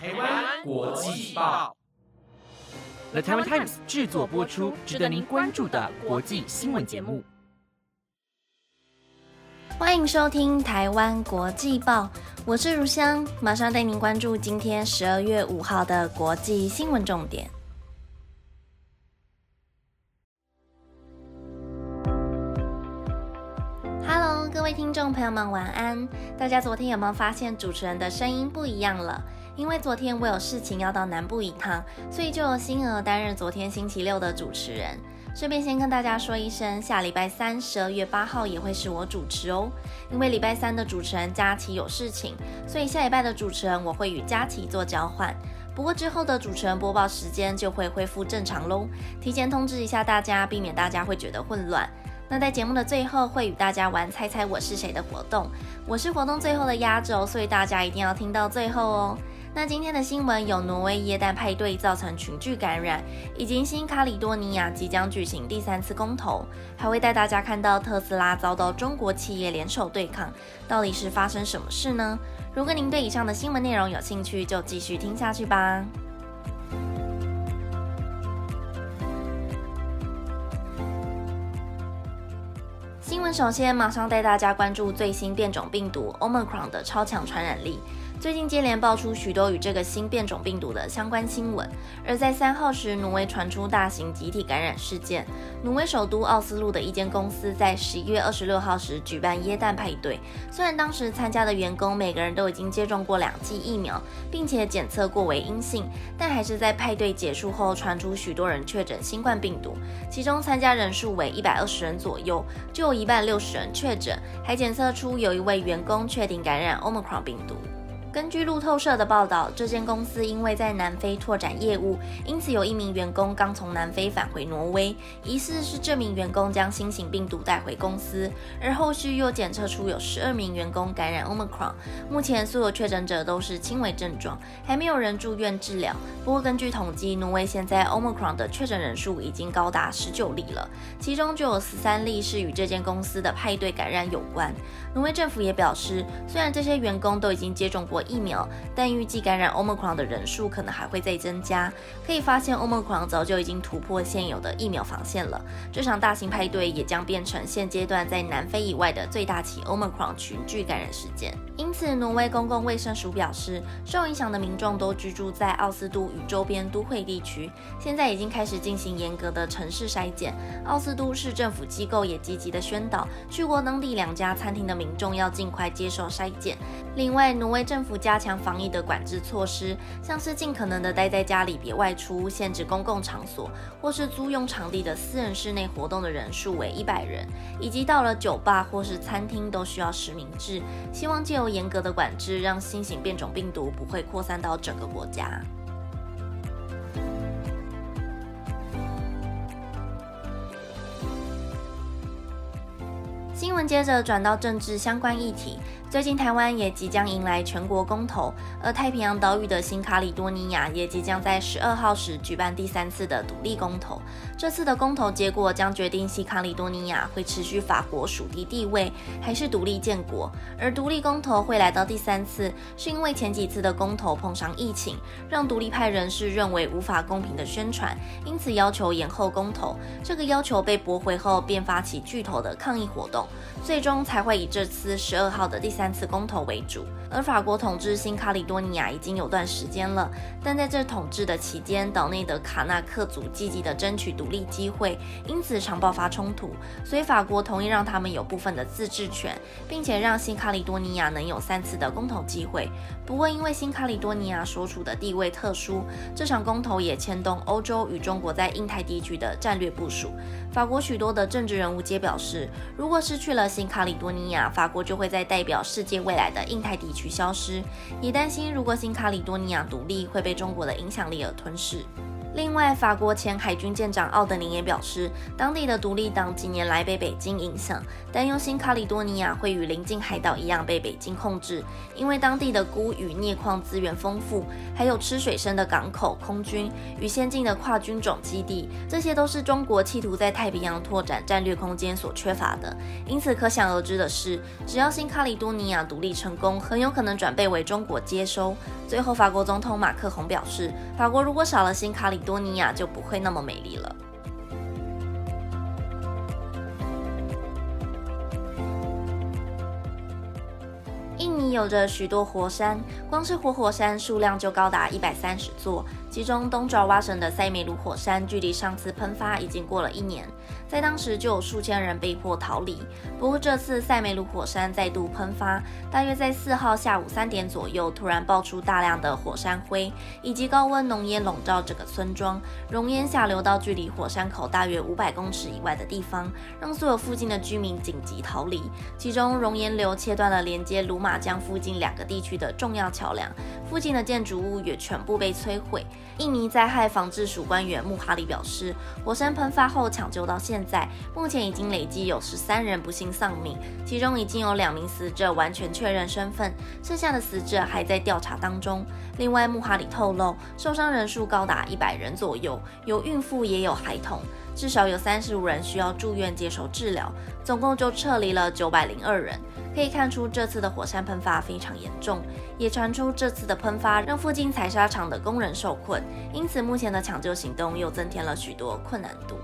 台湾国际报，The Taiwan Times 制作播出，值得您关注的国际新闻节目。欢迎收听台湾国际报，我是如香，马上带您关注今天十二月五号的国际新闻重点。Hello，各位听众朋友们，晚安！大家昨天有没有发现主持人的声音不一样了？因为昨天我有事情要到南部一趟，所以就由星儿担任昨天星期六的主持人。顺便先跟大家说一声，下礼拜三十二月八号也会是我主持哦。因为礼拜三的主持人佳琪有事情，所以下礼拜的主持人我会与佳琪做交换。不过之后的主持人播报时间就会恢复正常喽。提前通知一下大家，避免大家会觉得混乱。那在节目的最后会与大家玩猜猜我是谁的活动，我是活动最后的压轴，所以大家一定要听到最后哦。那今天的新闻有挪威耶诞派对造成群聚感染，以及新卡里多尼亚即将举行第三次公投，还会带大家看到特斯拉遭到中国企业联手对抗，到底是发生什么事呢？如果您对以上的新闻内容有兴趣，就继续听下去吧。新闻首先马上带大家关注最新变种病毒 Omicron 的超强传染力。最近接连爆出许多与这个新变种病毒的相关新闻，而在三号时，挪威传出大型集体感染事件。挪威首都奥斯陆的一间公司在十一月二十六号时举办耶诞派对，虽然当时参加的员工每个人都已经接种过两剂疫苗，并且检测过为阴性，但还是在派对结束后传出许多人确诊新冠病毒，其中参加人数为一百二十人左右，就有一半六十人确诊，还检测出有一位员工确定感染 Omicron 病毒。根据路透社的报道，这间公司因为在南非拓展业务，因此有一名员工刚从南非返回挪威，疑似是这名员工将新型病毒带回公司，而后续又检测出有十二名员工感染 Omicron。目前所有确诊者都是轻微症状，还没有人住院治疗。不过根据统计，挪威现在 Omicron 的确诊人数已经高达十九例了，其中就有十三例是与这间公司的派对感染有关。挪威政府也表示，虽然这些员工都已经接种过疫苗，但预计感染 Omicron 的人数可能还会再增加。可以发现，Omicron 早就已经突破现有的疫苗防线了。这场大型派对也将变成现阶段在南非以外的最大起 Omicron 群聚感染事件。因此，挪威公共卫生署表示，受影响的民众都居住在奥斯都与周边都会地区，现在已经开始进行严格的城市筛检。奥斯都市政府机构也积极的宣导，去过当地两家餐厅的。民众要尽快接受筛检。另外，挪威政府加强防疫的管制措施，像是尽可能的待在家里，别外出，限制公共场所或是租用场地的私人室内活动的人数为一百人，以及到了酒吧或是餐厅都需要实名制。希望借由严格的管制，让新型变种病毒不会扩散到整个国家。新闻接着转到政治相关议题。最近台湾也即将迎来全国公投，而太平洋岛屿的新卡里多尼亚也即将在十二号时举办第三次的独立公投。这次的公投结果将决定西卡里多尼亚会持续法国属地地位，还是独立建国。而独立公投会来到第三次，是因为前几次的公投碰上疫情，让独立派人士认为无法公平的宣传，因此要求延后公投。这个要求被驳回后，便发起巨头的抗议活动，最终才会以这次十二号的第。三次公投为主，而法国统治新卡里多尼亚已经有段时间了，但在这统治的期间，岛内的卡纳克族积极的争取独立机会，因此常爆发冲突，所以法国同意让他们有部分的自治权，并且让新卡里多尼亚能有三次的公投机会。不过，因为新卡里多尼亚所处的地位特殊，这场公投也牵动欧洲与中国在印太地区的战略部署。法国许多的政治人物皆表示，如果失去了新卡里多尼亚，法国就会在代表世界未来的印太地区消失，也担心如果新卡里多尼亚独立会被中国的影响力而吞噬。另外，法国前海军舰长奥德宁也表示，当地的独立党几年来被北京影响，担忧新卡里多尼亚会与邻近海岛一样被北京控制，因为当地的钴与镍矿资源丰富，还有吃水深的港口、空军与先进的跨军种基地，这些都是中国企图在太平洋拓展战略空间所缺乏的。因此，可想而知的是，只要新卡里多尼亚独立成功，很有可能转被为中国接收。最后，法国总统马克宏表示，法国如果少了新卡里多尼亚就不会那么美丽了。印尼有着许多火山，光是活火山数量就高达一百三十座。其中东爪哇省的塞梅鲁火山，距离上次喷发已经过了一年，在当时就有数千人被迫逃离。不过这次塞梅鲁火山再度喷发，大约在四号下午三点左右，突然爆出大量的火山灰，以及高温浓烟笼罩整个村庄，熔烟下流到距离火山口大约五百公尺以外的地方，让所有附近的居民紧急逃离。其中熔岩流切断了连接鲁马江附近两个地区的重要桥梁，附近的建筑物也全部被摧毁。印尼灾害防治署官员穆哈里表示，火山喷发后抢救到现在，目前已经累计有十三人不幸丧命，其中已经有两名死者完全确认身份，剩下的死者还在调查当中。另外，穆哈里透露，受伤人数高达一百人左右，有孕妇也有孩童，至少有三十五人需要住院接受治疗，总共就撤离了九百零二人。可以看出，这次的火山喷发非常严重，也传出这次的喷发让附近采砂场的工人受困，因此目前的抢救行动又增添了许多困难度。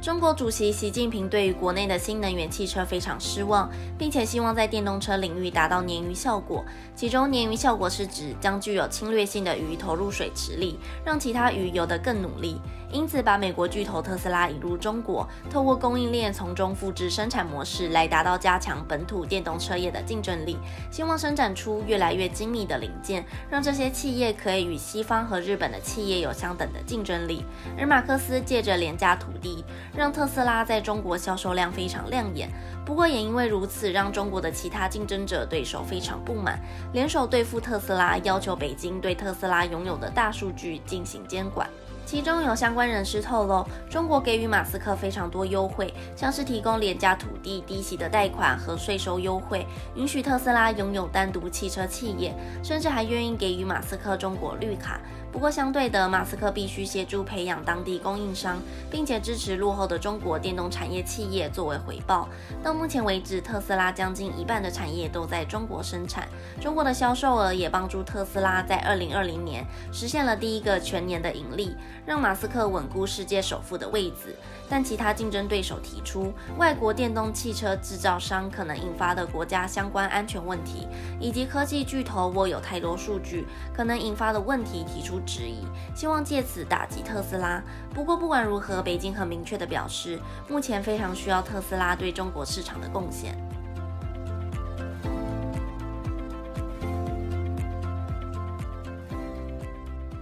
中国主席习近平对于国内的新能源汽车非常失望，并且希望在电动车领域达到鲶鱼效果。其中，鲶鱼效果是指将具有侵略性的鱼投入水池里，让其他鱼游得更努力。因此，把美国巨头特斯拉引入中国，透过供应链从中复制生产模式，来达到加强本土电动车业的竞争力。希望生产出越来越精密的零件，让这些企业可以与西方和日本的企业有相等的竞争力。而马克思借着廉价土地，让特斯拉在中国销售量非常亮眼。不过，也因为如此，让中国的其他竞争者对手非常不满，联手对付特斯拉，要求北京对特斯拉拥有的大数据进行监管。其中有相关人士透露，中国给予马斯克非常多优惠，像是提供廉价土地、低息的贷款和税收优惠，允许特斯拉拥有单独汽车企业，甚至还愿意给予马斯克中国绿卡。不过，相对的，马斯克必须协助培养当地供应商，并且支持落后的中国电动产业企业作为回报。到目前为止，特斯拉将近一半的产业都在中国生产，中国的销售额也帮助特斯拉在2020年实现了第一个全年的盈利，让马斯克稳固世界首富的位置。但其他竞争对手提出，外国电动汽车制造商可能引发的国家相关安全问题，以及科技巨头握有太多数据可能引发的问题提出质疑，希望借此打击特斯拉。不过不管如何，北京很明确的表示，目前非常需要特斯拉对中国市场的贡献。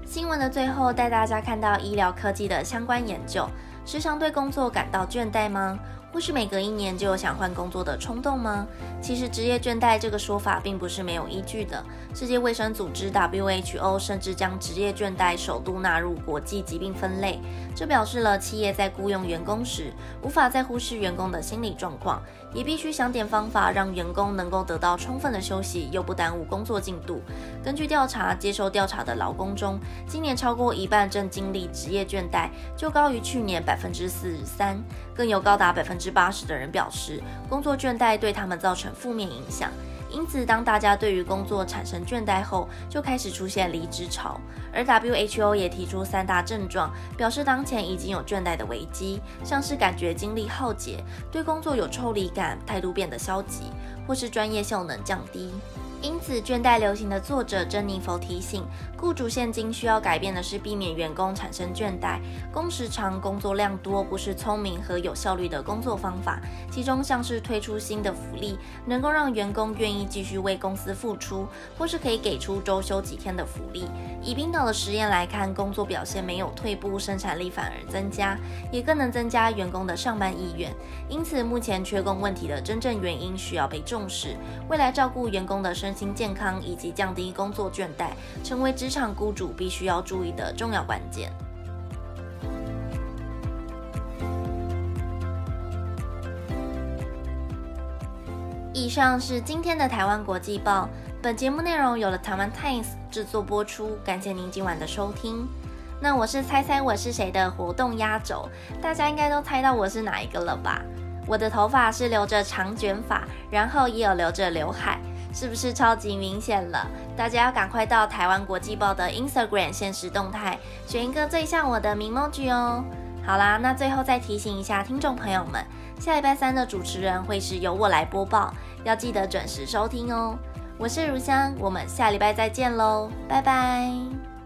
新闻的最后，带大家看到医疗科技的相关研究。时常对工作感到倦怠吗？或是每隔一年就有想换工作的冲动吗？其实职业倦怠这个说法并不是没有依据的。世界卫生组织 WHO 甚至将职业倦怠首度纳入国际疾病分类，这表示了企业在雇佣员工时无法再忽视员工的心理状况，也必须想点方法让员工能够得到充分的休息，又不耽误工作进度。根据调查，接受调查的劳工中，今年超过一半正经历职业倦怠，就高于去年百分之四十三，更有高达百分。之八十的人表示，工作倦怠对他们造成负面影响。因此，当大家对于工作产生倦怠后，就开始出现离职潮。而 WHO 也提出三大症状，表示当前已经有倦怠的危机，像是感觉精力耗竭、对工作有抽离感、态度变得消极，或是专业效能降低。因此，倦怠流行的作者珍妮佛提醒，雇主现今需要改变的是避免员工产生倦怠，工时长、工作量多不是聪明和有效率的工作方法。其中像是推出新的福利，能够让员工愿意继续为公司付出，或是可以给出周休几天的福利。以冰岛的实验来看，工作表现没有退步，生产力反而增加，也更能增加员工的上班意愿。因此，目前缺工问题的真正原因需要被重视。未来照顾员工的生身心健康以及降低工作倦怠，成为职职场雇主必须要注意的重要关键。以上是今天的台湾国际报。本节目内容由了台湾 Times 制作播出，感谢您今晚的收听。那我是猜猜我是谁的活动压轴，大家应该都猜到我是哪一个了吧？我的头发是留着长卷发，然后也有留着刘海。是不是超级明显了？大家要赶快到台湾国际报的 Instagram 现实动态，选一个最像我的名梦举哦。好啦，那最后再提醒一下听众朋友们，下礼拜三的主持人会是由我来播报，要记得准时收听哦。我是如香，我们下礼拜再见喽，拜拜。